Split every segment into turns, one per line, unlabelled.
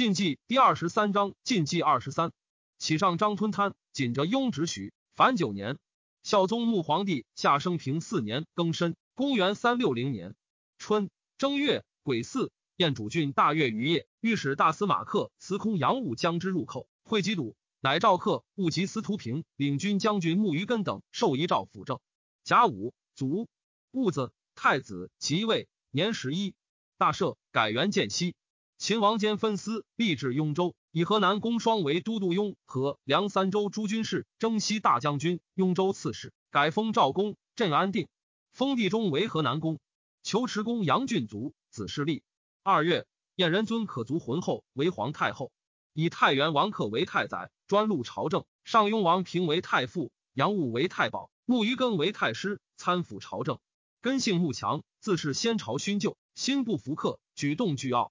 晋纪第二十三章，晋纪二十三，启上张吞贪，紧着雍直许，凡九年。孝宗穆皇帝下生平四年庚申，公元三六零年春正月癸巳，燕主郡大悦于夜，御史大司马克司空杨武将之入寇，会稽堵，乃诏克务及司徒平领军将军穆于根等受遗诏辅政。甲午，卒。戊子，太子即位，年十一。大赦，改元建熙。秦王兼分司，立至雍州，以河南公双为都督雍和、梁三州诸军事、征西大将军、雍州刺史，改封赵公，镇安定。封地中为河南公。求池公杨郡卒，子世立。二月，燕人尊可族浑后为皇太后，以太原王克为太宰，专录朝政。上雍王平为太傅，杨务为太保，穆于根为太师，参抚朝政。根性慕强，自是先朝勋旧，心不服克，举动倨傲。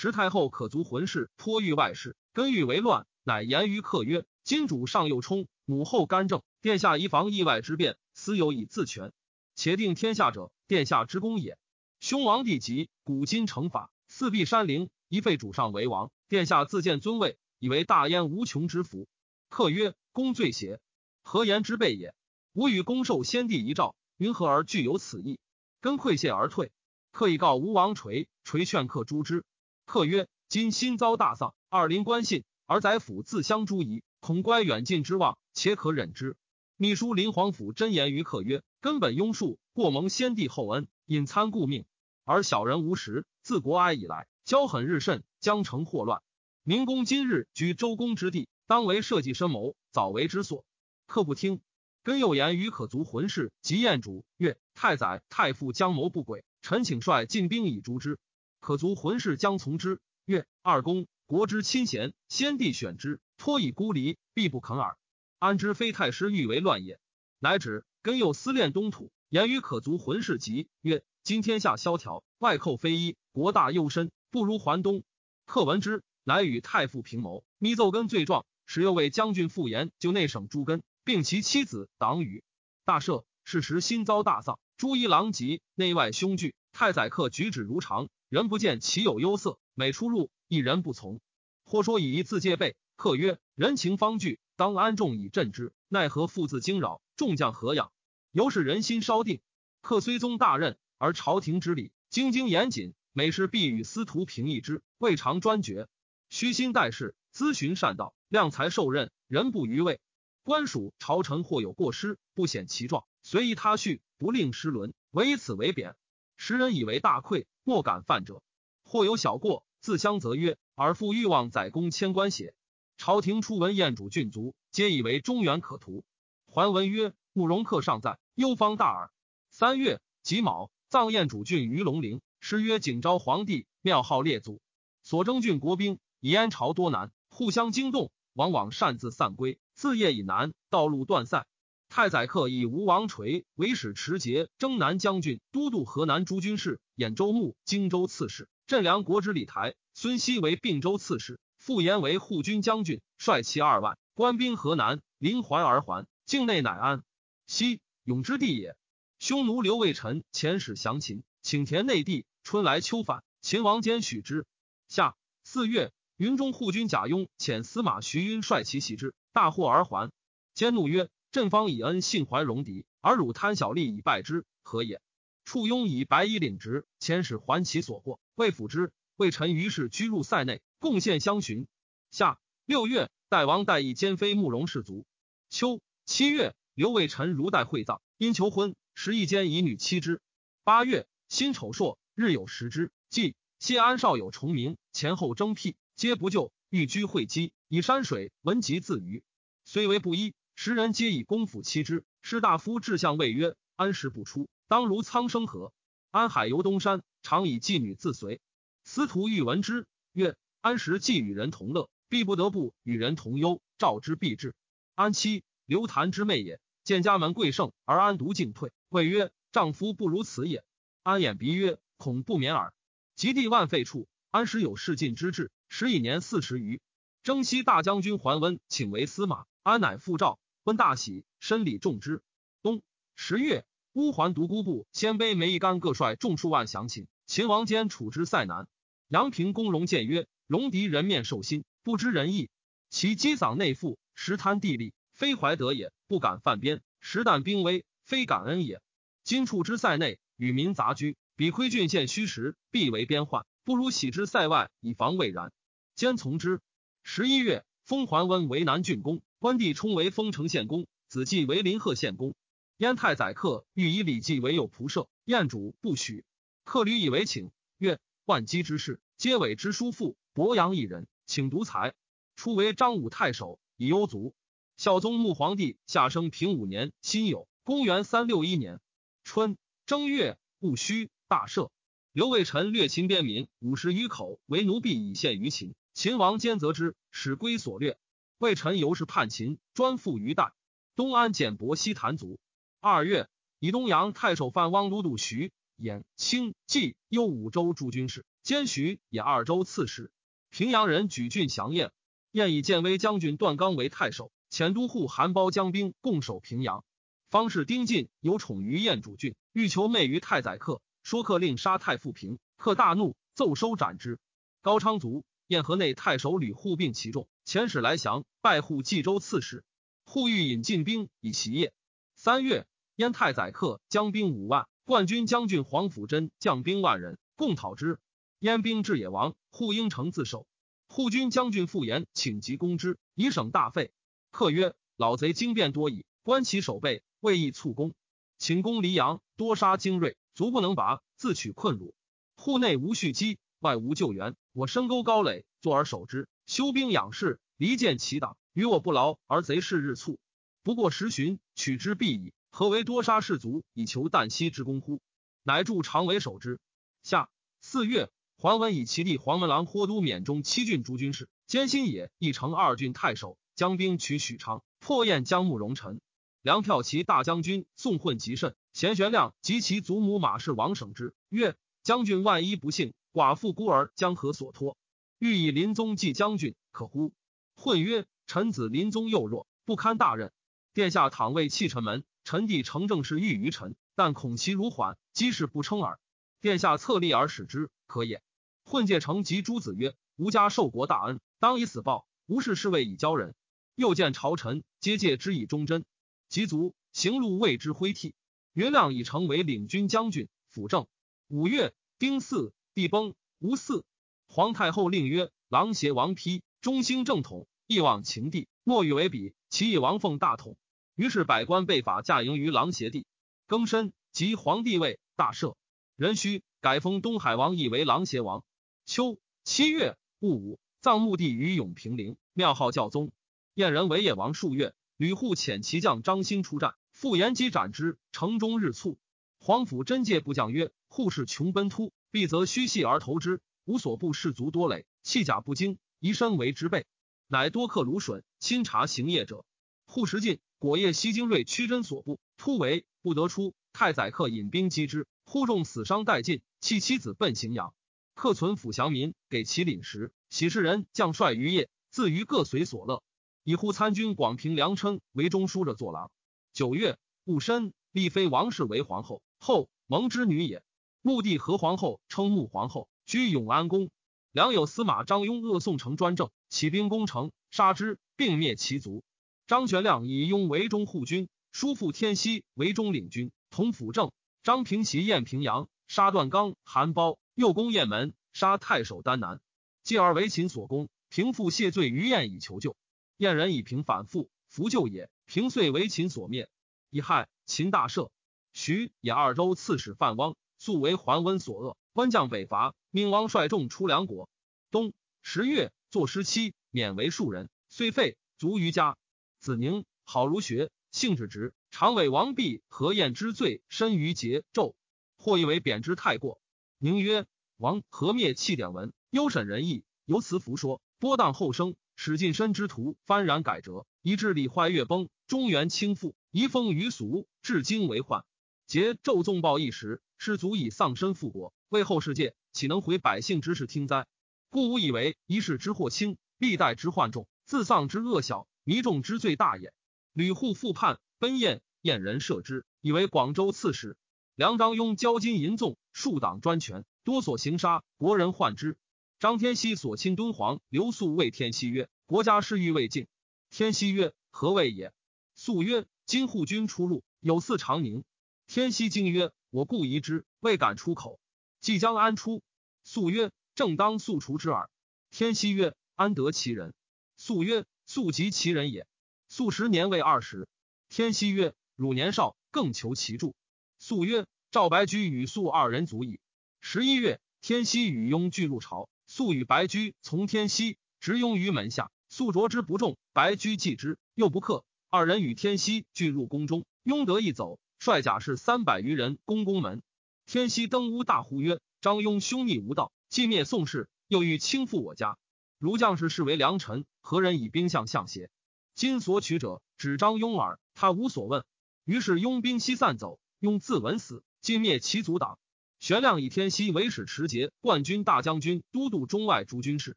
时太后可足魂事颇欲外事，根欲为乱，乃言于客曰：“今主上幼冲，母后干政，殿下宜防意外之变，私有以自全。且定天下者，殿下之功也。兄王帝急，古今成法，四壁山陵，一废主上为王，殿下自见尊位，以为大焉无穷之福。”客曰：“公罪邪？何言之备也？吾与公受先帝遗诏，云何而具有此意？”根愧谢而退。客以告吴王垂，垂劝客诛之。客曰：“今心遭大丧，二邻关信，而宰府自相诛疑，恐乖远近之望，且可忍之。”秘书林皇甫真言于客曰：“根本庸术，过蒙先帝厚恩，隐参故命，而小人无实。自国哀以来，骄狠日甚，将成祸乱。明公今日居周公之地，当为社稷深谋，早为之所。”客不听。根又言于可足浑氏及彦主曰：“太宰、太傅将谋不轨，臣请率进兵以诛之。”可足浑氏将从之。曰：二公国之亲贤，先帝选之，托以孤离，必不肯耳。安知非太师欲为乱也？乃止。根又思恋东土，言语可足浑氏急曰：今天下萧条，外寇非一，国大忧深，不如还东。客闻之，乃与太傅平谋，密奏根罪状，使又为将军复言，就内省诸根，并其妻子党羽。大赦。是时心遭大丧，诸夷狼藉，内外凶惧。太宰客举止如常。人不见其有忧色，每出入一人不从。或说以一字戒备，客曰：“人情方惧，当安众以镇之。奈何父自惊扰，众将何养？由是人心稍定。客虽宗大任，而朝廷之礼精精严谨，每事必与司徒平议之，未尝专决。虚心待事，咨询善道，量才受任，人不逾位。官属朝臣或有过失，不显其状，随意他序，不令失伦，唯以此为贬。时人以为大愧。”莫敢犯者，或有小过，自相责曰：“尔复欲望宰公千官邪？”朝廷初闻燕主郡卒，皆以为中原可图。桓文曰：“慕容克尚在，忧方大耳。”三月己卯，葬燕主郡于龙陵。诗曰：“景昭皇帝庙号列祖，所征郡国兵以燕朝多难，互相惊动，往往擅自散归。自夜以南，道路断塞。”太宰客以吴王垂为使持节、征南将军、都督河南诸军事、兖州牧、荆州刺史、镇梁国之礼台。孙熙为并州刺史，傅延为护军将军，率骑二万，官兵河南，临淮而还，境内乃安。西永之地也。匈奴刘卫臣遣使降秦，请田内地。春来秋返，秦王坚许之。夏四月，云中护军贾雍遣司马徐晕率其袭之，大获而还。坚怒曰。朕方以恩信怀戎狄，而汝贪小利以败之，何也？处庸以白衣领职，遣使还其所获，未抚之。魏臣于是居入塞内，贡献相寻。夏六月，代王代义兼妃慕容氏族。秋七月，刘魏臣如代会葬，因求婚，时一间以女妻之。八月，辛丑朔，日有食之。既谢安少有重名，前后征辟，皆不就，欲居会稽，以山水文集自娱，虽为布衣。时人皆以公府欺之，士大夫志向谓曰：“安时不出，当如苍生何？”安海游东山，常以妓女自随。司徒欲闻之，曰：“安时既与人同乐，必不得不与人同忧。召之必至。”安妻刘谭之妹也，见家门贵盛，而安独进退，谓曰：“丈夫不如此也。”安掩鼻曰：“恐不免耳。”及地万废处，安时有事尽之志，时已年四十余。征西大将军桓温请为司马，安乃复召。温大喜，申礼重之。冬十月，乌桓独孤部鲜卑梅一干各率众数万降秦。秦王坚处之塞南。阳平公荣谏曰：“戎狄人面兽心，不知仁义。其积丧内附，实贪地利，非怀德也；不敢犯边，实啖兵威，非感恩也。今处之塞内，与民杂居，比窥郡县虚实，必为边患。不如喜之塞外，以防未然。兼从之。十一月，封桓温为南郡公，关帝冲为丰城县公，子季为临贺县公。燕太宰客欲以李继为右仆射，燕主不许。客屡以为请，曰：“万机之事，皆委之叔父伯阳一人，请独裁。”初为张武太守，以幽卒。孝宗穆皇帝下生平五年辛酉，公元三六一年春正月戊戌，大赦。刘卫臣掠秦边民五十余口为奴婢，以献于秦。秦王兼责之，使归所掠。魏臣由是叛秦，专附于代。东安简伯西谭族。二月，以东阳太守范汪都督徐兖清冀幽五州诸军事，兼徐兖二州刺史。平阳人举郡降燕，燕以建威将军段刚为太守，遣都护韩包将兵共守平阳。方士丁进有宠于燕主郡，欲求媚于太宰客。说客令杀太傅平，客大怒，奏收斩之。高昌卒，燕河内太守吕护并其众，遣使来降，拜护冀州刺史。护欲引进兵以袭业。三月，燕太宰客将兵五万，冠军将军黄甫真将兵万人，共讨之。燕兵至野王，护应城自守。护军将军傅延请急攻之，以省大费。客曰：“老贼精变多矣，观其守备，未易促攻。请攻黎阳，多杀精锐。”足不能拔，自取困辱。户内无蓄积，外无救援。我深沟高垒，坐而守之。修兵养士，离间其党，与我不劳，而贼势日促。不过十旬，取之必矣。何为多杀士卒，以求旦夕之功乎？乃助常为守之。下四月，桓文以其弟黄门郎霍都免中七郡诸军事，兼新野一城二郡太守，将兵取许昌，破燕将慕容臣。梁骠骑大将军宋混极甚。贤玄亮及其祖母马氏王省之曰：“将军万一不幸，寡妇孤儿将何所托？欲以临宗继将军，可乎？”混曰：“臣子临宗幼弱，不堪大任。殿下倘为弃臣门，臣弟承政事欲于臣，但恐其如缓，机事不称耳。殿下策立而使之，可也。”混介成及诸子曰：“吾家受国大恩，当以死报。吾事是为以交人。”又见朝臣皆戒之以忠贞，及卒行路为之挥涕。云亮已成为领军将军，辅政。五月，丁巳，帝崩。无嗣，皇太后令曰：“狼邪王丕，中兴正统，一往情帝，莫与为比。其以王奉大统。”于是百官被法驾迎于狼邪帝。庚申，即皇帝位，大赦。壬戌，改封东海王义为狼邪王。秋七月戊午，葬墓地于永平陵，庙号教宗。燕人为野王数月，吕护遣骑将张兴出战。复延击斩之，城中日促。皇甫真戒部将曰：“护士穷奔突，必则虚系而投之。吾所部士卒多累，弃甲不精，宜身为之备。乃多克芦笋，亲察行业者。护食尽，果夜西精锐屈真所部，突围不得出。太宰客引兵击之，忽众死伤殆尽，弃妻子奔荥阳。客存抚降民，给其领食。喜事人将帅于夜，自于各随所乐。以护参军广平梁琛为中书者坐郎。”九月，戊申，立妃王氏为皇后，后蒙之女也。穆帝和皇后称穆皇后，居永安宫。良有司马张雍恶宋城专政，起兵攻城，杀之，并灭其族。张玄亮以雍为中护军，叔父天锡为中领军，同辅政。张平齐燕平阳，杀段刚、韩包，又攻雁门，杀太守丹南，继而为秦所攻。平复谢罪于燕以求救，燕人以平反复，弗救也。平遂为秦所灭，以害秦大赦。徐也二州刺史范汪素为桓温所恶，温将北伐，命王率众出梁国。冬十月，作师期，免为庶人，虽废，卒于家。子宁好儒学，性质直，常为王弼何晏之罪，深于桀纣，或以为贬之太过。宁曰：王何灭弃典文，优审仁义，由此弗说，波荡后生，使近身之徒幡然改折，以致礼坏乐崩。中原倾覆，遗风于俗，至今为患。桀纣纵暴一时，士卒以丧身复国，为后世界，岂能毁百姓之事听哉？故吾以为一世之祸轻，历代之患重，自丧之恶小，弥众之罪大也。吕护复叛，奔燕，燕人射之，以为广州刺史。梁张雍交金淫纵，数党专权，多所行杀，国人患之。张天锡所亲敦煌，刘肃谓天锡曰：“国家事欲未尽。”天锡曰：“何谓也？”肃曰：“今护军出入，有似长宁。”天锡惊曰：“我故疑之，未敢出口。即将安出？”肃曰：“正当速除之耳。”天锡曰：“安得其人？”肃曰：“素及其人也。”素时年未二十。天锡曰：“汝年少，更求其助。”肃曰：“赵白居与肃二人足矣。”十一月，天锡与雍俱入朝，肃与白居从天锡，执雍于门下。肃着之不重，白居继之，又不克。二人与天锡俱入宫中，雍得一走，率甲士三百余人攻宫门。天锡登屋大呼曰：“张雍凶逆无道，既灭宋氏，又欲倾覆我家。如将士视为良臣，何人以兵相向邪？今所取者，只张雍耳，他无所问。”于是拥兵西散走，雍自刎死，尽灭其族党。玄亮以天锡为使持节、冠军大将军、都督中外诸军事，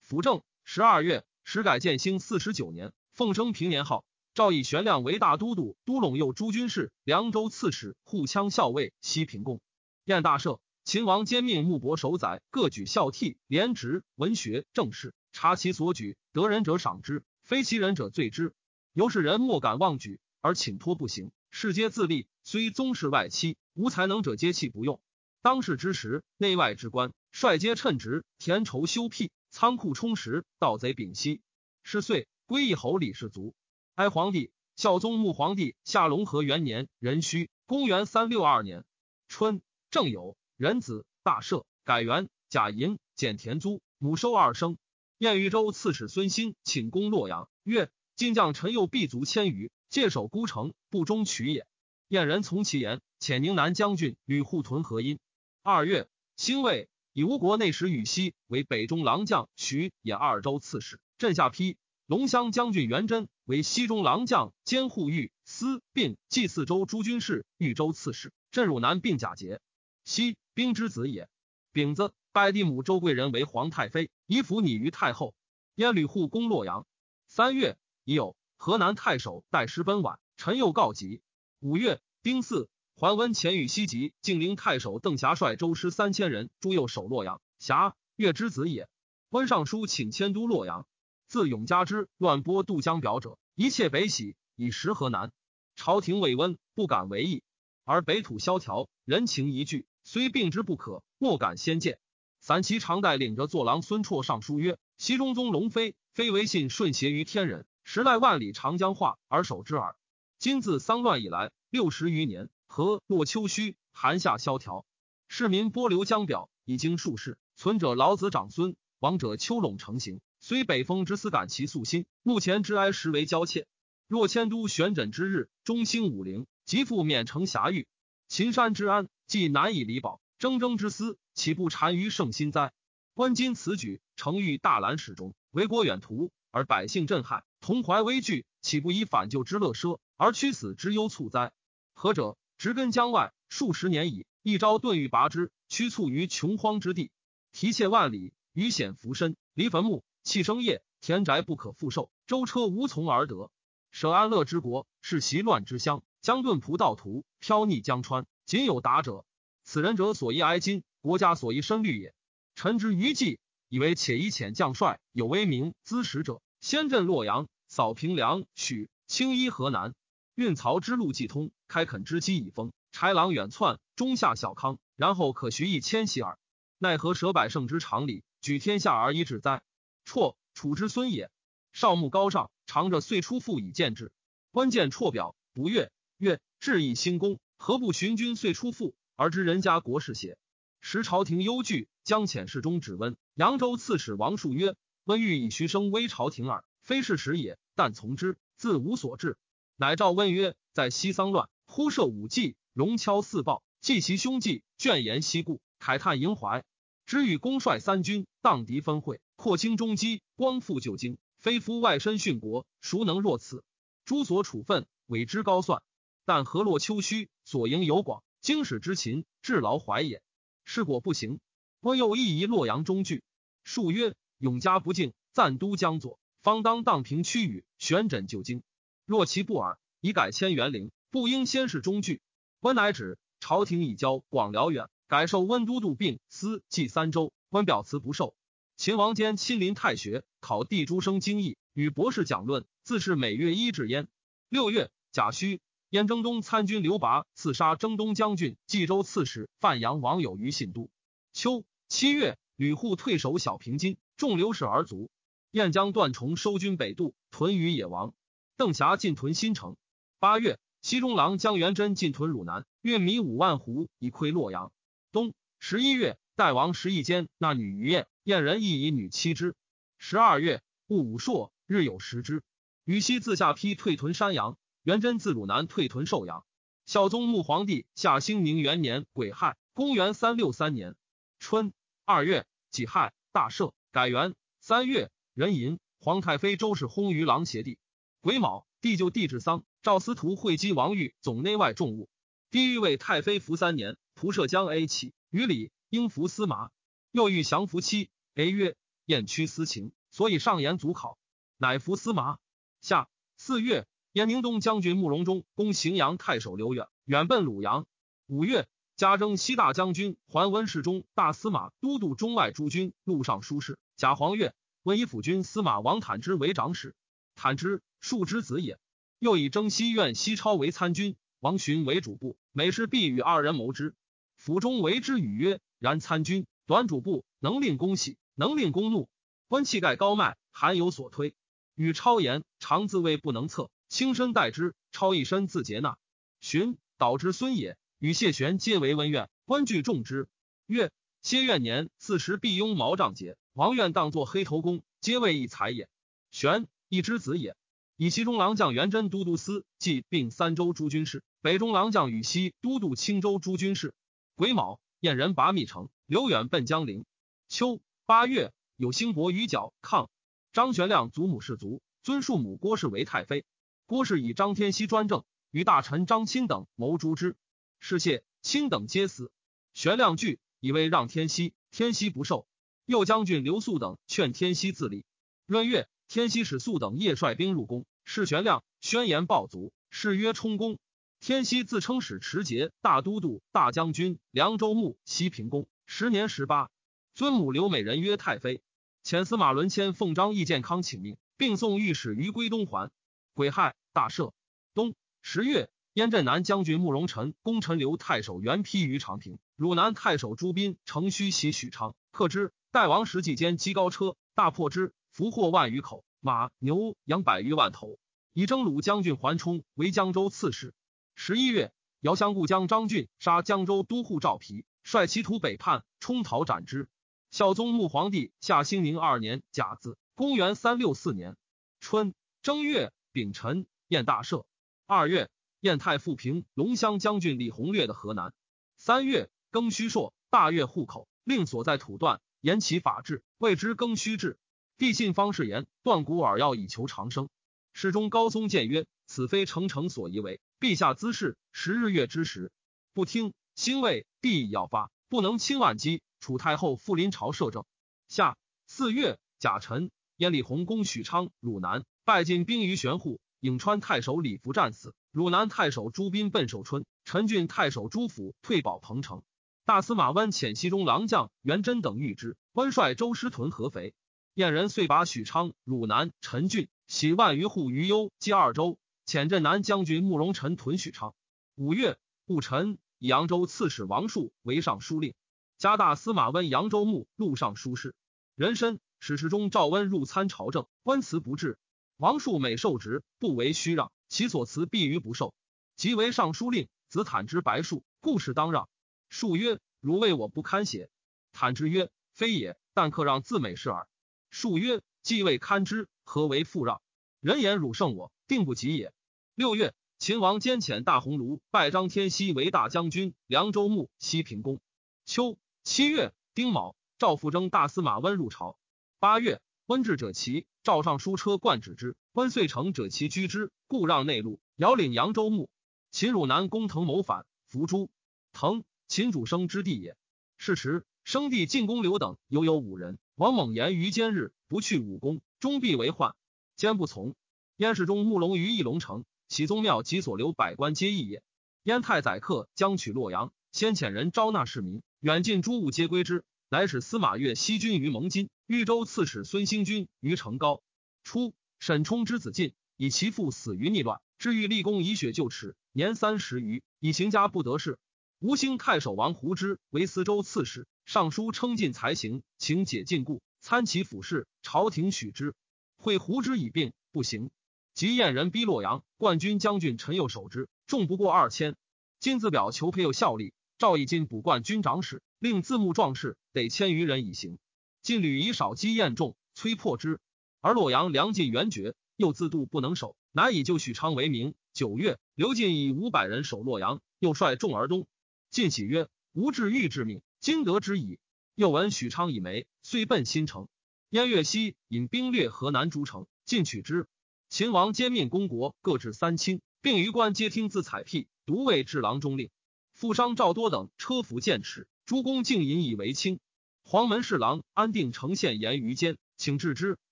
辅政。十二月，时改建兴四十九年，奉升平年号。诏以玄亮为大都督，都陇右诸军事、凉州刺史、护羌校尉、西平公。宴大赦，秦王兼命穆伯守宰，各举孝悌、廉职、文学、政事，察其所举，得人者赏之，非其人者罪之。由是人莫敢妄举，而请托不行，世皆自立。虽宗室外戚，无才能者皆弃不用。当世之时，内外之官，率皆称职，田畴修辟，仓库充实，盗贼屏息。是岁，归义侯李氏族。哀皇帝，孝宗穆皇帝下隆和元年壬戌，公元三六二年春正酉，壬子，大赦，改元，甲寅，减田租，母收二生。燕豫州刺史孙兴请攻洛阳，曰：“晋将陈佑必卒千余，戒守孤城，不中取也。”燕人从其言，遣宁南将军吕护屯河阴。二月，兴魏以吴国内史羽西为北中郎将，徐也二州刺史，镇下邳。龙骧将军元贞为西中郎将，兼护御司，并冀四州诸军事、豫州刺史。镇汝南，并假节。西兵之子也。丙子，拜帝母周贵人为皇太妃，以辅拟于太后。燕吕护攻洛阳。三月，已有河南太守代师奔宛，陈佑告急。五月，丁巳，桓温遣与西吉晋陵太守邓霞率周师三千人诸右守洛阳。霞，月之子也。温尚书请迁都洛阳。自永嘉之乱拨渡江表者，一切北徙，以食河南。朝廷未温，不敢为意。而北土萧条，人情一聚，虽病之不可，莫敢先见。散骑常带领着坐郎孙绰上书曰：“西中宗龙飞，非为信顺邪于天人，时赖万里长江化而守之耳。今自丧乱以来，六十余年，河洛秋虚，寒夏萧条，市民波流江表，已经数世，存者老子长孙，亡者丘陇成行。”虽北风之思感其素心，目前之哀实为娇怯。若迁都玄枕之日，中兴武陵，即复免城遐域。秦山之安，既难以离保，铮铮之思，岂不单于圣心哉？观今此举，诚欲大览始终，为国远图，而百姓震撼，同怀危惧，岂不以反救之乐奢，而屈死之忧促哉？何者？植根江外数十年矣，一朝遁欲拔之，屈促于穷荒之地，提切万里，于险浮深，离坟墓。弃生业，田宅不可复受，舟车无从而得。舍安乐之国，是习乱之乡。将遁仆道途，飘逆江川，仅有达者。此人者所宜哀今，国家所宜深虑也。臣之余计，以为且以遣将帅有威名资使者，先镇洛阳，扫平凉、许、青衣河南，运漕之路既通，开垦之机已丰，豺狼远窜，中下小康，然后可徐意迁徙耳。奈何舍百胜之常理，举天下而已止哉？绰，楚之孙也。少目高尚，长着岁出父以见之。关键绰表，不悦。曰：志以兴功，何不寻君岁出父，而知人家国事邪？时朝廷忧惧，将遣侍中指温。扬州刺史王述曰：温欲以徐生威朝廷耳，非事实也。但从之，自无所至。乃召温曰：在西丧乱，忽设武祭，戎敲四报，记其凶迹，卷言西故，慨叹萦怀。知与公率三军，荡敌分会。扩清中基，光复旧京，非夫外身殉国，孰能若此？诸所处分，委之高算。但河洛丘墟，所营有广，经史之勤，至劳怀也。事果不行，温又亦移洛阳中据。数曰：永嘉不敬，暂都江左，方当荡平区域，悬枕旧京。若其不耳，以改迁元陵，不应先是中据。温乃止。朝廷已交广辽远，改授温都督并司冀三州。官表辞不受。秦王坚亲临太学，考地诸生经义，与博士讲论，自是每月一至焉。六月，甲戌，燕征东参军刘拔刺杀征东将军冀州刺史范阳王友于信都。秋七月，吕护退守小平津，众刘氏而卒。燕将段崇收军北渡，屯于野王。邓霞进屯新城。八月，西中郎将元贞进屯汝南，运米五万斛以窥洛阳。冬十一月，代王十一间那女于燕，燕人亦以女妻之。十二月，戊午朔，日有食之。禹西自下邳退屯山阳，元贞自汝南退屯寿阳。孝宗穆皇帝下兴宁元年癸亥，公元三六三年春二月己亥，大赦，改元。三月。壬寅，皇太妃周氏薨于郎协地。癸卯，帝就帝制丧。赵司徒会稽王玉总内外重务。帝欲为太妃服三年，仆射将 A 起于礼，应服司马。又欲降服妻，A 曰：燕屈私情，所以上言祖考，乃服司马。下四月，燕宁东将军慕容忠攻荥阳太守刘远，远奔鲁阳。五月，加征西大将军桓温世中、大司马、都督中外诸军、录尚书事。贾黄钺。温以辅军司马王坦之为长史，坦之庶之子也。又以征西苑西超为参军，王寻为主簿。每事必与二人谋之。府中为之语曰：“然参军短主簿，能令公喜，能令公怒。观气盖高迈，罕有所推。与超言，常自谓不能测，轻身待之。超一身自节纳。寻导之孙也，与谢玄皆为温怨。温惧重之。曰：歇怨年四十，必拥毛帐节。王愿当作黑头公，皆为一才也。玄一之子也。以其中郎将元贞都督司，即并三州诸军事；北中郎将羽西都督青州诸军事。癸卯，燕人拔密城，刘远奔江陵。秋八月，有兴伯于角抗。张玄亮祖母氏族，尊庶母郭氏为太妃。郭氏以张天锡专政，与大臣张钦等谋诛之。是谢钦等皆死。玄亮惧，以为让天锡，天锡不受。右将军刘肃等劝天锡自立。闰月，天锡使肃等夜率兵入宫，是玄亮宣言暴卒，誓约充公。天锡自称使持节大都督、大将军、凉州牧、西平公，时年十八。尊母刘美人曰太妃。遣司马伦谦奉张义健康请命，并送御史于归东还。癸亥，大赦。冬十月，燕镇南将军慕容臣、功臣刘太守袁丕于长平，汝南太守朱斌乘虚袭许昌，克之。代王时季间击高车，大破之，俘获万余口，马牛羊百余万头，以征虏将军桓冲为江州刺史。十一月，遥相故将张俊杀江州都护赵皮，率其徒北叛，冲讨斩之。孝宗穆皇帝下兴宁二年甲子，公元三六四年春正月丙辰，宴大赦。二月，燕太傅平龙骧将军李弘略的河南。三月庚戌朔，大越户口，令所在土断。言其法治，谓之庚戌制。帝信方士言，断骨耳药以求长生。侍中高宗谏曰：“此非成成所宜为。陛下滋事，时日月之时，不听。兴魏帝要发，不能轻万机。楚太后复临朝摄政。下四月甲辰，燕李弘攻许昌、汝南，败进兵于玄户。颍川太守李福战死。汝南太守朱斌奔寿春，陈郡太守朱府退保彭城。大司马温遣西中郎将元贞等御之，温率周师屯合肥。燕人遂把许昌、汝南、陈郡徙万余户于幽冀二州，遣镇南将军慕容臣屯许昌。五月戊辰，以扬州刺史王树为尚书令，加大司马温扬州牧、录尚书事。人参史事中赵温入参朝政，温辞不至。王树每受职，不为虚让，其所辞必于不受。即为尚书令，子坦之白术，故事当让。数曰：“汝为我不堪邪？”坦之曰：“非也，但可让自美事耳。”数曰：“既未堪之，何为复让？人言汝胜我，定不及也。”六月，秦王兼遣大鸿胪拜张天锡为大将军、凉州牧、西平公。秋七月丁卯，赵复征大司马温入朝。八月，温至者齐，赵尚书车冠止之。温遂成者齐居之，故让内陆，遥领扬州牧。秦汝南攻滕谋反，伏诛。滕。秦主生之地也。是时，生弟晋公刘等犹有五人。王猛言于坚日不去武功，终必为患。坚不从。燕世中慕龙于翼龙城，其宗庙及所留百官皆异也。燕太宰客将取洛阳，先遣人招纳市民，远近诸物皆归之。乃使司马越西军于蒙津，豫州刺史孙兴军于成高。初，沈冲之子晋，以其父死于逆乱，至欲立功以雪就耻，年三十余，以行家不得势。吴兴太守王胡之为司州刺史，上书称晋才行，请解禁锢，参其府事，朝廷许之。会胡之以病不行，即燕人逼洛阳，冠军将军陈佑守之，众不过二千。金字表求裴佑效力，赵以金补冠军长史，令字幕壮士，得千余人以行。晋屡以少击燕众，摧破之。而洛阳粮尽援绝，又自度不能守，乃以救许昌为名。九月，刘进以五百人守洛阳，又率众而东。晋喜曰：“吾至欲致命，今得之矣。”又闻许昌已没，遂奔新城。燕越西引兵掠河南诸城，进取之。秦王兼命公国各置三卿，并于官皆听自采辟，独为治郎中令。富商赵多等车服剑齿，诸公竟引以为轻。黄门侍郎安定城县言于坚，请治之。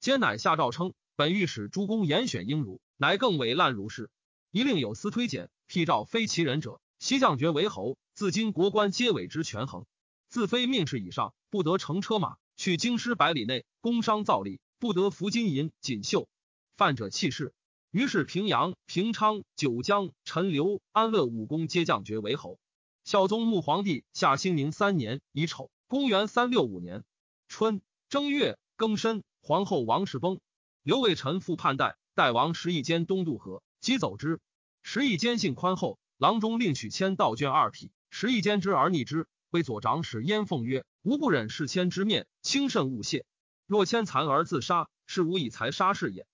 坚乃下诏称，本欲使诸公严选英儒，乃更委滥如是。一令有司推荐，辟诏非其人者，西将爵为侯。自今国官皆委之权衡，自非命士以上，不得乘车马。去京师百里内，工商造吏不得服金银锦绣，犯者弃市。于是平阳、平昌、九江、陈留、安乐五公皆降爵为侯。孝宗穆皇帝下兴宁三年乙丑，公元三六五年春正月庚申，皇后王氏崩。刘伟臣复叛代，代王石义坚东渡河，即走之。石义坚性宽厚，郎中令许迁道卷二匹，石义坚之而逆之。为左长史燕凤曰：“吾不忍视谦之面，轻慎勿谢。若谦残而自杀，是吾以才杀士也。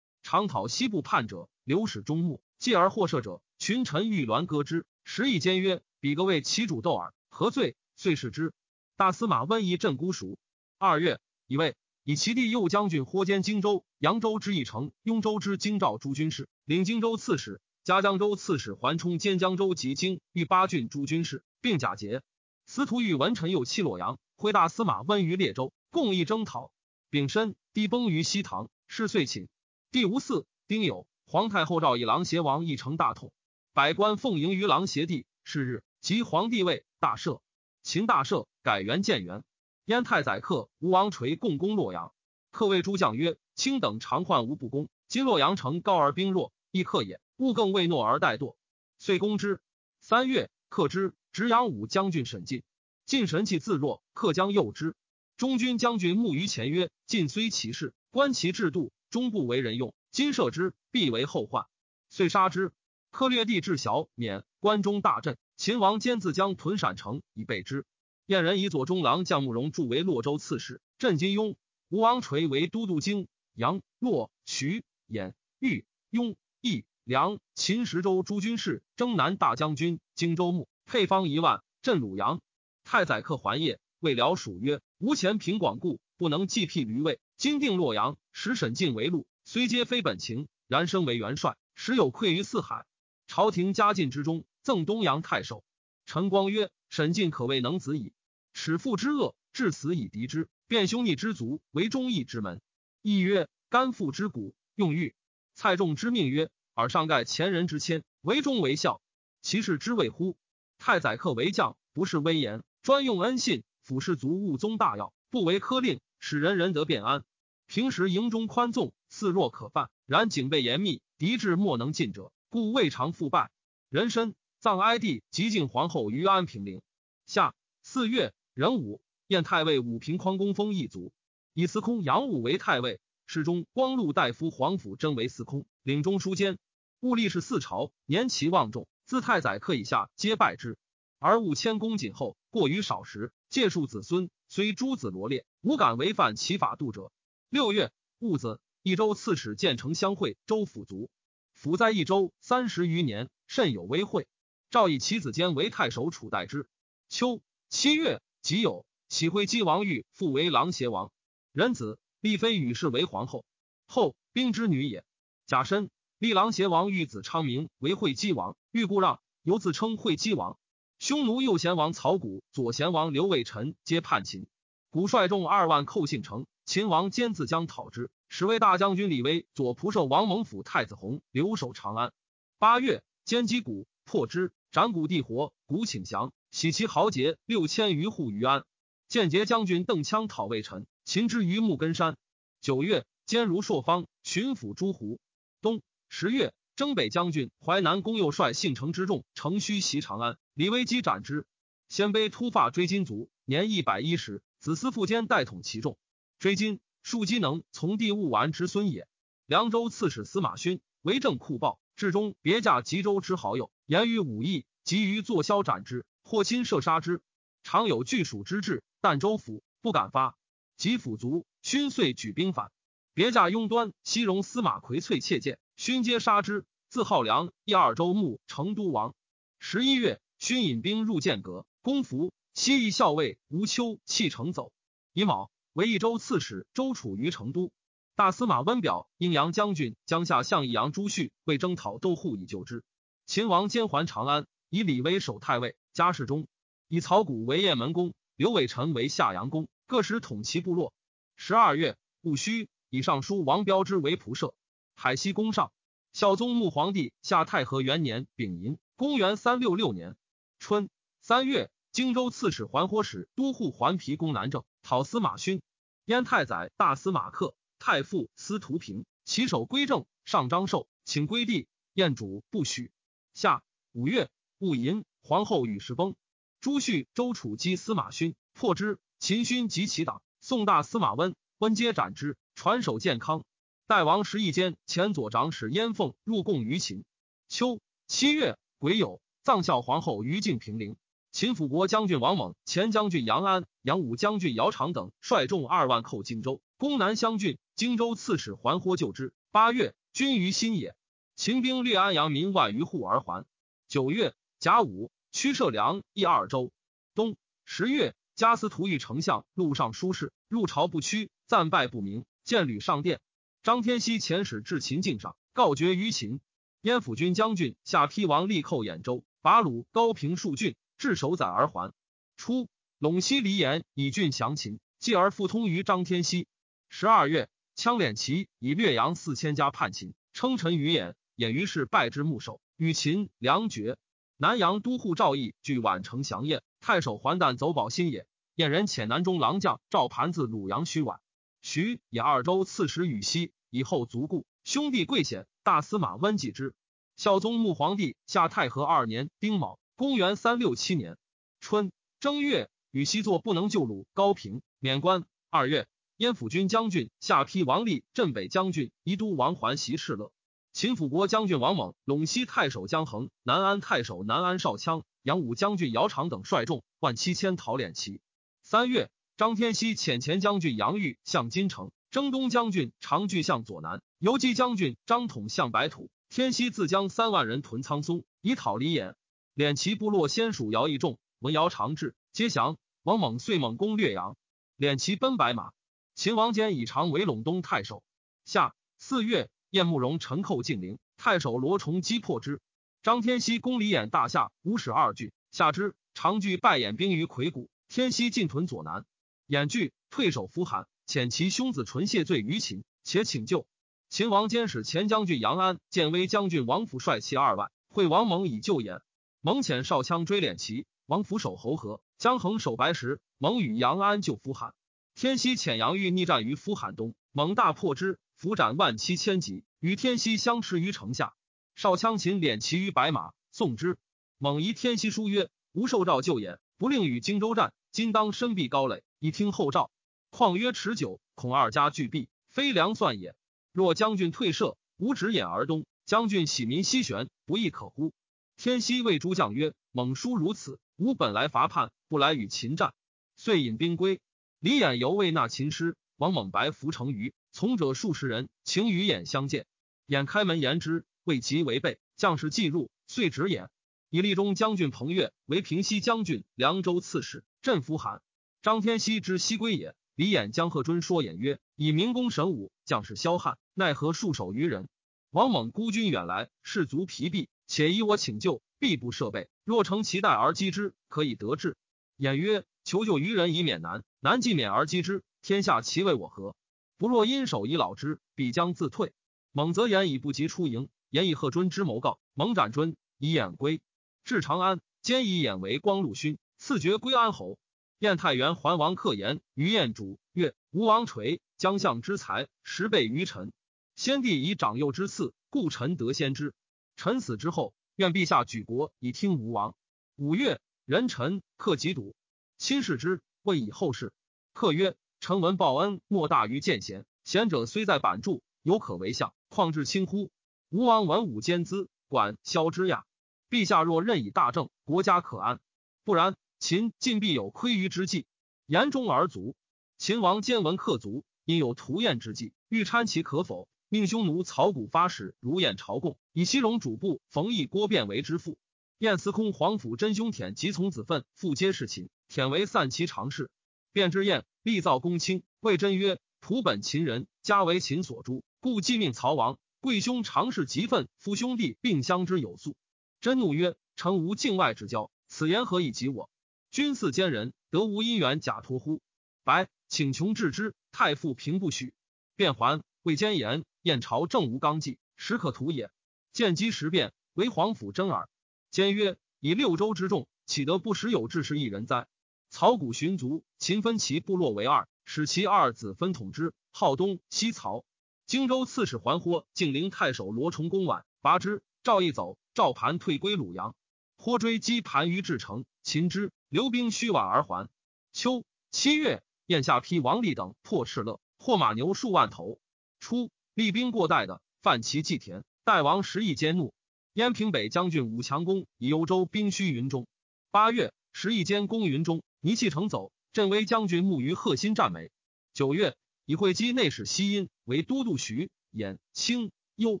常讨西部叛者，留使中目，继而获赦者，群臣欲鸾歌之。时以坚曰：‘彼各为其主斗耳，何罪？’遂释之。大司马温仪镇孤熟。二月，以为以其弟右将军豁兼荆州、扬州之一城，雍州之京兆诸军事，领荆州刺史，加江州刺史，桓冲兼江州及京豫八郡诸军事，并假节。司徒与文臣又弃洛阳，挥大司马温于列州，共议征讨。丙申，帝崩于西堂，是岁寝。第无嗣，丁酉，皇太后诏以狼邪王一成大统，百官奉迎于狼邪帝。是日，即皇帝位，大赦。秦大赦，改元建元。燕太宰客吴王垂共攻洛阳，客谓诸将曰：“卿等常患无不攻，今洛阳城高而兵弱，亦克也。勿更为诺而怠惰。”遂攻之。三月，克之。直阳武将军沈进，晋神气自若，克将诱之。中军将军慕于前曰：“晋虽其事，观其制度，终不为人用。今赦之，必为后患。”遂杀之。克略地至小免，关中大震。秦王坚自将屯陕城以备之。燕人以左中郎将慕容铸为洛州刺史，镇金庸。吴王垂为都督京阳洛徐兖豫雍益梁秦十州诸军事，征南大将军荆州牧。配方一万，镇鲁阳。太宰客还业，未辽蜀曰：“吾前平广固，不能继辟驴位。今定洛阳，使沈进为禄，虽皆非本情，然升为元帅，实有愧于四海。朝廷嘉靖之中，赠东阳太守。陈光曰：沈进可谓能子矣。耻父之恶，至死以敌之，变兄弟之族，为忠义之门。亦曰：甘父之骨，用玉。蔡仲之命曰：尔上盖前人之谦，为忠为孝，其事之谓乎？”太宰客为将，不是威严，专用恩信，俯视族务宗大要，不为苛令，使人人得便安。平时营中宽纵，似若可犯，然警备严密，敌至莫能进者，故未尝复败。人参葬哀帝及晋皇后于安平陵。下四月壬午，燕太尉武平匡公封一族，以司空杨武为太尉，侍中光禄大夫皇甫征为司空，领中书监。务立是四朝，年其望重。自太宰客以下，皆拜之。而务谦恭谨后，过于少时，借数子孙，虽诸子罗列，无敢违犯其法度者。六月戊子，益州刺史建成相会，州府卒。府在益州三十余年，甚有威惠。诏以其子坚为太守，楚代之。秋七月己酉，启徽姬王玉复为郎邪王，仁子立妃与氏为皇后。后兵之女也。甲申。立郎邪王玉子昌明为会稽王，欲故让，由自称会稽王。匈奴右贤王曹谷、左贤王刘伟臣皆叛秦，古率众二万寇信城，秦王坚自将讨之，使为大将军李威、左仆射王猛府太子弘留守长安。八月，兼击鼓破之，斩谷地活，鼓请降，喜其豪杰六千余户于安。间节将军邓羌讨魏臣，擒之于木根山。九月，兼如朔方巡抚诸胡。冬十月，征北将军淮南公右帅信城之众乘虚袭长安，李威击斩之。鲜卑突发追金族，年一百一十，子思父坚代统其众。追金庶机能从弟勿完之孙也。凉州刺史司马勋为政酷暴，至中别驾吉州之好友，言于武义，急于坐销斩之，或亲射杀之。常有拒蜀之志，但州府不敢发。及府卒，勋遂举兵反。别驾拥端西戎司马魁翠窃见，勋皆杀之。自号梁，一二州牧，成都王。十一月，勋引兵入剑阁，攻服。西邑校尉吴秋弃城走。乙卯，为益州刺史，周处于成都。大司马温表、阴阳将军江夏向义阳朱旭为征讨窦护以救之。秦王兼还长安，以李威守太尉，家世中。以曹谷为雁门公，刘伟臣为夏阳公，各使统其部落。十二月，戊戌，以尚书王彪之为仆射。海西宫上，孝宗穆皇帝下太和元年丙寅，公元三六六年春三月，荆州刺史桓火使都护桓皮攻南郑，讨司马勋。燕太宰大司马克、太傅司徒平起手归正，上张寿，请归地。燕主不许。下五月，戊寅，皇后与世崩。朱旭、周楚击司马勋，破之。秦勋及其党，宋大司马温、温皆斩之。传首健康。代王时一间，前左长史燕凤入贡于秦。秋七月癸酉，葬孝皇后于敬平陵。秦辅国将军王猛、前将军杨安、杨武将军姚长等率众二万寇荆州，攻南乡郡。荆州刺史桓豁救之。八月，军于新野。秦兵掠安阳民万余户而还。九月甲午。屈射梁益二州。冬十月，加司徒遇丞相，路上书事，入朝不屈，暂拜不明。见吕上殿。张天锡遣使至秦境上，告绝于秦。燕府军将军下邳王立寇兖州，拔鲁、高平数郡，至守宰而还。初，陇西黎延以郡降秦，继而复通于张天锡。十二月，羌敛齐以略阳四千家叛秦，称臣于兖，兖于是败之牧守，与秦梁绝。南阳都护赵义据宛城降燕，太守还旦走保新野。燕人遣南中郎将赵盘自鲁阳虚宛。徐以二州刺史羽西以后卒故，兄弟贵显，大司马温继之。孝宗穆皇帝下太和二年丁卯，公元三六七年春正月，羽西作不能救鲁高平，免官。二月，燕府军将军下邳王立镇北将军宜都王桓袭敕勒。秦辅国将军王猛、陇西太守姜衡、南安太守南安少羌、杨武将军姚长等率众万七千讨敛齐。三月，张天锡遣前将军杨玉向金城，征东将军长据向左南，游击将军张统向白土。天锡自将三万人屯苍松，以讨李衍。敛齐部落先属姚义众，闻姚长治，皆降。王猛遂猛攻略阳，敛齐奔白马。秦王坚以长为陇东太守。下四月。燕慕容陈寇晋陵，太守罗崇击破之。张天锡攻李兖大夏五使二郡，下之。长据败兖兵于魁谷，天锡进屯左南。兖惧，退守扶韩，遣其兄子纯谢罪于秦，且请救。秦王坚使前将军杨安、建威将军王府率其二万，会王猛以救兖。蒙遣少羌追敛齐，王府守侯河，姜衡守白石。蒙与杨安救夫韩。天锡遣杨玉逆战于夫韩东，蒙大破之。伏斩万七千级，与天锡相持于城下。少羌秦敛骑于白马，送之。猛疑天锡书曰：“吾受诏救也，不令与荆州战。今当身避高垒，以听后诏。况曰持久，恐二家俱毙，非良算也。若将军退射，吾直眼而东。将军喜民西悬，不亦可乎？”天锡谓诸将曰：“猛叔如此，吾本来伐叛，不来与秦战。”遂引兵归。李衍犹未纳秦师，王猛白伏成于。从者数十人，请与偃相见。偃开门言之，谓其违背。将士既入，遂止偃。以立中将军彭越为平西将军、凉州刺史，镇扶韩。张天锡之西归也。李偃将贺尊说演曰：“以明公神武，将士骁悍，奈何束手于人？王猛孤军远来，士卒疲弊，且以我请救，必不设备。若乘其待而击之，可以得志。”偃曰：“求救于人以免难，难既免而击之，天下其为我何？”不若因守以老之，必将自退。猛则言以不及出营，言以贺尊之谋告。猛斩尊，以眼归至长安，兼以眼为光禄勋，赐爵归安侯。燕太原桓王克言于燕主曰：“吴王垂将相之才，十倍于臣。先帝以长幼之赐，故臣得先之。臣死之后，愿陛下举国以听吴王。”五月，人臣克己笃，亲视之，谓以后事。克曰：“臣闻报恩莫大于见贤，贤者虽在板柱，犹可为相，况至亲乎？”吴王文武兼资，管萧之亚。陛下若任以大政，国家可安；不然，秦晋必有亏于之计。言中而足。秦王兼闻克族，因有屠燕之计，欲参其可否？命匈奴曹谷发使如燕朝贡，以西戎主簿冯异郭卞为之父。燕司空皇甫真兄舔及从子奋，复皆是秦。舔为散骑常侍。卞之燕立造公卿，谓真曰：“仆本秦人，家为秦所诛，故既命曹王。贵兄常侍疾愤，夫兄弟并相之有素。”真怒曰：“臣无境外之交，此言何以及我？君似奸人，得无姻缘假托乎？”白请穷治之，太傅平不许。卞还谓奸言：“燕朝正无纲纪，实可图也。”见机时变，为皇甫真耳。坚曰：“以六州之众，岂得不时有志士一人哉？”曹谷寻族，秦分其部落为二，使其二子分统之，号东西曹。荆州刺史桓豁，晋陵太守罗崇公晚拔之，赵义走。赵盘退归鲁阳，豁追击盘于至城，擒之。留兵虚晚而还。秋七月，燕下邳王立等破赤勒，获马牛数万头。初，厉兵过代的犯其祭田，代王时亦兼怒。燕平北将军武强公以幽州兵虚云中。八月，时亦兼攻云中，泥弃城走。镇威将军慕于贺新战美。九月，以会稽内史西阴为都督徐兖清。幽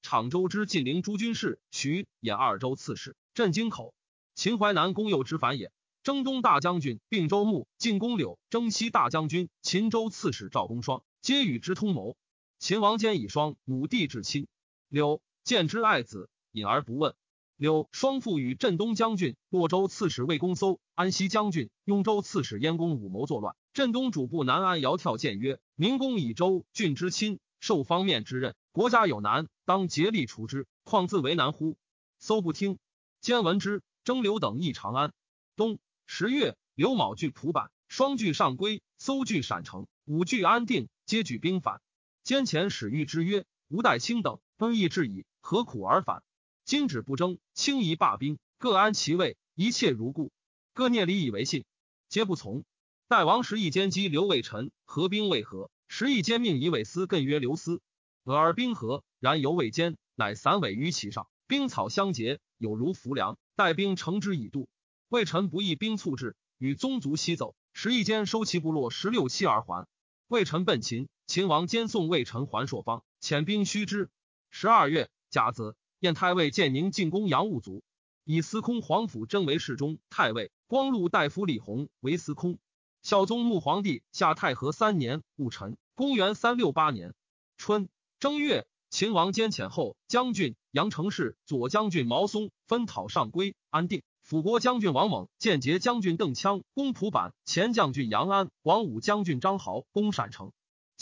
长州之晋陵诸军事，徐兖二州刺史，镇京口。秦淮南公右之反也。征东大将军并州牧进攻柳，征西大将军秦州刺史赵公双，皆与之通谋。秦王坚以双母弟至亲，柳见之爱子，隐而不问。柳双父与镇东将军洛州刺史魏公搜、安西将军雍州刺史燕公武谋作乱。镇东主簿南安窈跳谏曰：“明公以州郡之亲，受方面之任，国家有难。”当竭力除之，况自为难乎？搜不听。兼闻之，征刘等诣长安。冬十月，刘卯据蒲坂，双据上归，搜据陕城，五据安定，皆举兵反。兼遣使谕之曰：“吾待卿等奔逸至矣，何苦而反？今止不争，轻夷罢兵，各安其位，一切如故。各聂礼以为信，皆不从。代王时，一兼击刘卫臣，合兵为何？时一兼命以韦斯更曰刘思。俄而兵合。”然犹未坚，乃散尾于其上，兵草相结，有如浮梁。待兵乘之以度。魏臣不意兵促至，与宗族西走。时一间收其部落十六七而还。魏臣奔秦，秦王兼送魏臣还朔方，遣兵须之。十二月甲子，燕太尉建宁进攻杨务族，以司空皇甫真为侍中太尉，光禄大夫李弘为司空。孝宗穆皇帝下太和三年戊辰，公元三六八年春正月。秦王兼遣后将军杨成氏、左将军毛松分讨上归、安定；辅国将军王猛、间节将军邓羌攻蒲坂；前将军杨安、王武将军张豪攻陕城。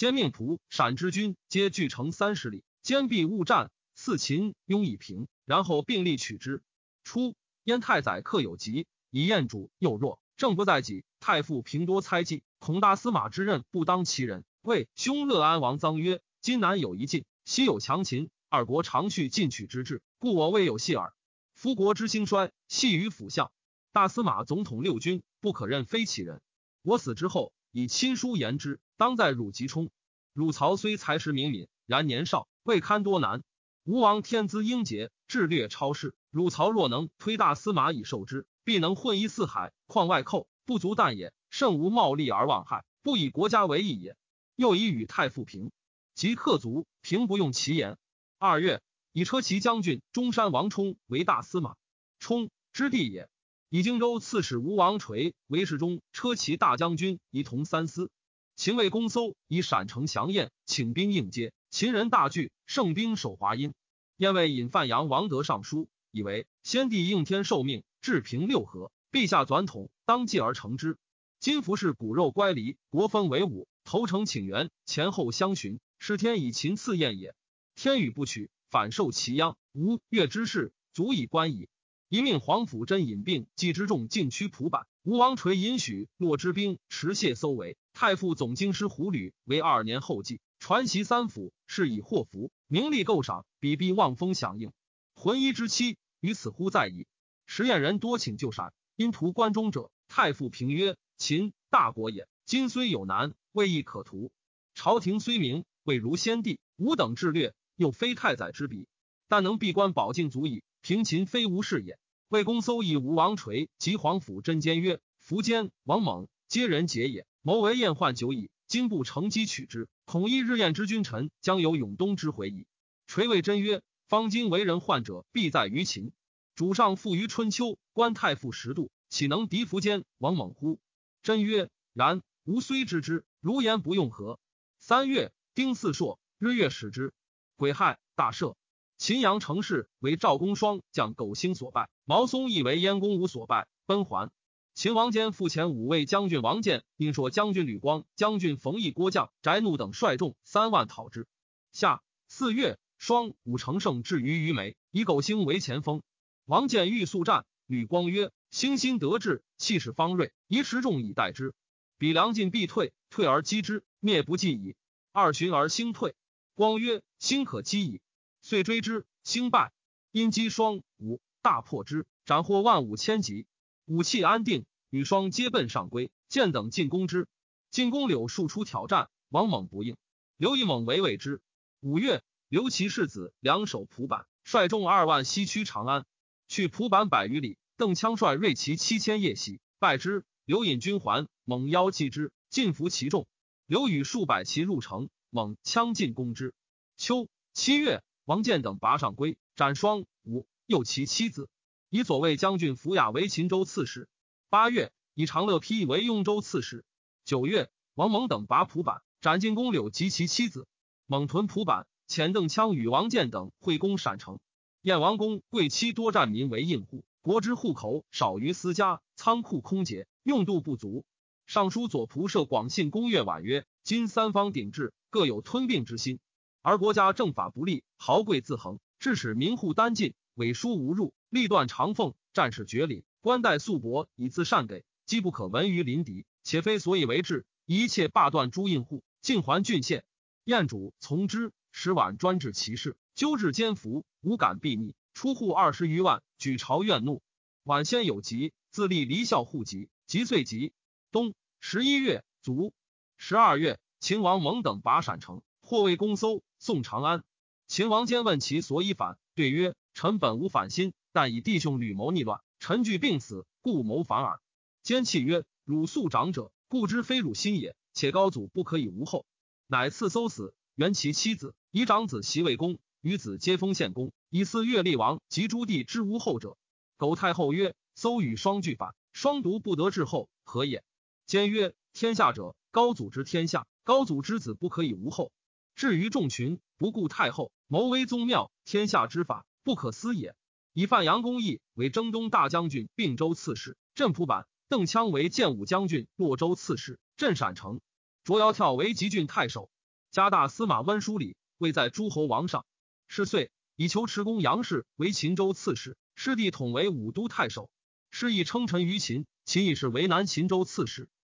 兼命仆、陕之军皆聚城三十里，坚壁勿战。四秦拥以平，然后并力取之。初，燕太宰克有疾，以燕主又弱，政不在己。太傅平多猜忌，恐大司马之任不当其人，谓兄乐安王臧曰：“今南有一晋。”西有强秦，二国常续进取之志，故我未有戏耳。夫国之兴衰，系于辅相。大司马总统六军，不可任非其人。我死之后，以亲书言之，当在汝吉冲。汝曹虽才识明敏，然年少，未堪多难。吴王天资英杰，智略超世。汝曹若能推大司马以受之，必能混一四海，况外寇不足惮也。甚无冒利而忘害，不以国家为义也。又以与太傅平。及克族，平不用其言。二月，以车骑将军中山王冲为大司马，冲之弟也。以荆州刺史吴王垂为侍中，车骑大将军，仪同三司。秦魏公搜以陕城降燕，请兵应接。秦人大惧，胜兵守华阴。燕魏引范阳王德上书，以为先帝应天受命，治平六合，陛下转统，当继而成之。今服是骨肉乖离，国分为五，投诚请援，前后相寻。是天以秦赐燕也，天与不取，反受其殃。吴越之事，足以观矣。一命皇甫真引病，季之众进趋蒲坂。吴王垂引许洛之兵持械搜围。太傅总京师胡吕为二年后继，传习三府，是以祸福，名利构赏，比必望风响应。浑一之妻于此乎在矣。时燕人多请救闪，因图关中者，太傅平曰：“秦大国也，今虽有难，未易可图。朝廷虽明，未如先帝。吾等智略，又非太宰之比，但能闭关保境足矣。平秦非无事也。”魏公搜以吴王垂及皇甫真奸曰：“苻坚、王猛皆人杰也，谋为燕患久矣。今不乘机取之，恐一日燕之君臣将有永东之悔矣。”垂谓真曰：“方今为人患者，必在于秦。主上富于春秋，官太傅十度，岂能敌苻坚、王猛乎？”真曰：“然。吾虽知之，如言不用何？”三月，丁巳朔，日月始之。癸亥，大赦。秦阳城市为赵公双将苟兴所败，毛松亦为燕公武所败，奔还。秦王坚复前五位将军王建、因说将军吕光、将军冯异、郭将翟怒等率众三万讨之。夏四月，双武成胜至于虞眉，以苟兴为前锋。王建欲速战，吕光曰：“兴心得志，气势方锐，宜持众以待之。彼梁进必退，退而击之，灭不计矣。二旬而兴退。光曰：兴可击矣。”遂追之，兴败，因击双武，大破之，斩获万五千级。武器安定，女双皆奔上归。见等进攻之，进攻柳树出挑战，王猛不应。刘以猛为谓之。五月，刘琦世子两手蒲坂，率众二万西驱长安，去蒲坂百余里。邓羌率锐骑七千夜袭，败之。刘引军还，猛邀击之，尽服其众。刘与数百骑入城，猛羌进攻之。秋七月。王建等拔上归，斩双五，诱其妻子，以左卫将军符雅为秦州刺史。八月，以长乐丕为雍州刺史。九月，王猛等拔蒲坂，斩进公柳及其妻子。猛屯蒲坂，遣邓羌与王建等会攻陕城。燕王公贵戚多占民为印户，国之户口少于私家，仓库空竭，用度不足。尚书左仆射广信公越婉曰：今三方鼎峙，各有吞并之心。而国家政法不立，豪贵自横，致使民户单尽，伪书无入，立断长凤，战士绝礼，官代素薄以自善给，机不可闻于邻敌，且非所以为治，一切罢断诸印户，尽还郡县。燕主从之，使晚专治其事，纠治奸服，无敢避逆，出户二十余万，举朝怨怒。晚先有疾，自立离校户籍，即岁疾。冬十一月卒。十二月，秦王蒙等拔陕城，或为公搜。宋长安，秦王坚问其所以反，对曰：“臣本无反心，但以弟兄吕谋逆乱，臣惧病死，故谋反耳。”坚泣曰：“汝素长者，故知非汝心也。且高祖不可以无后，乃赐搜死，原其妻子，以长子袭魏公，与子皆封献公，以嗣越厉王及诸弟之无后者。”苟太后曰：“搜与双俱反，双独不得至后，何也？”坚曰：“天下者，高祖之天下，高祖之子不可以无后。”至于众群，不顾太后，谋威宗庙，天下之法不可思也。以范阳公义为征东大将军，并州刺史，镇蒲坂；邓羌为建武将军，洛州刺史，镇陕城；卓瑶跳为吉郡太守，加大司马温书礼，位在诸侯王上。是岁，以求持公杨氏为秦州刺史，师弟统为武都太守。师亦称臣于秦，秦亦是为南秦州刺史。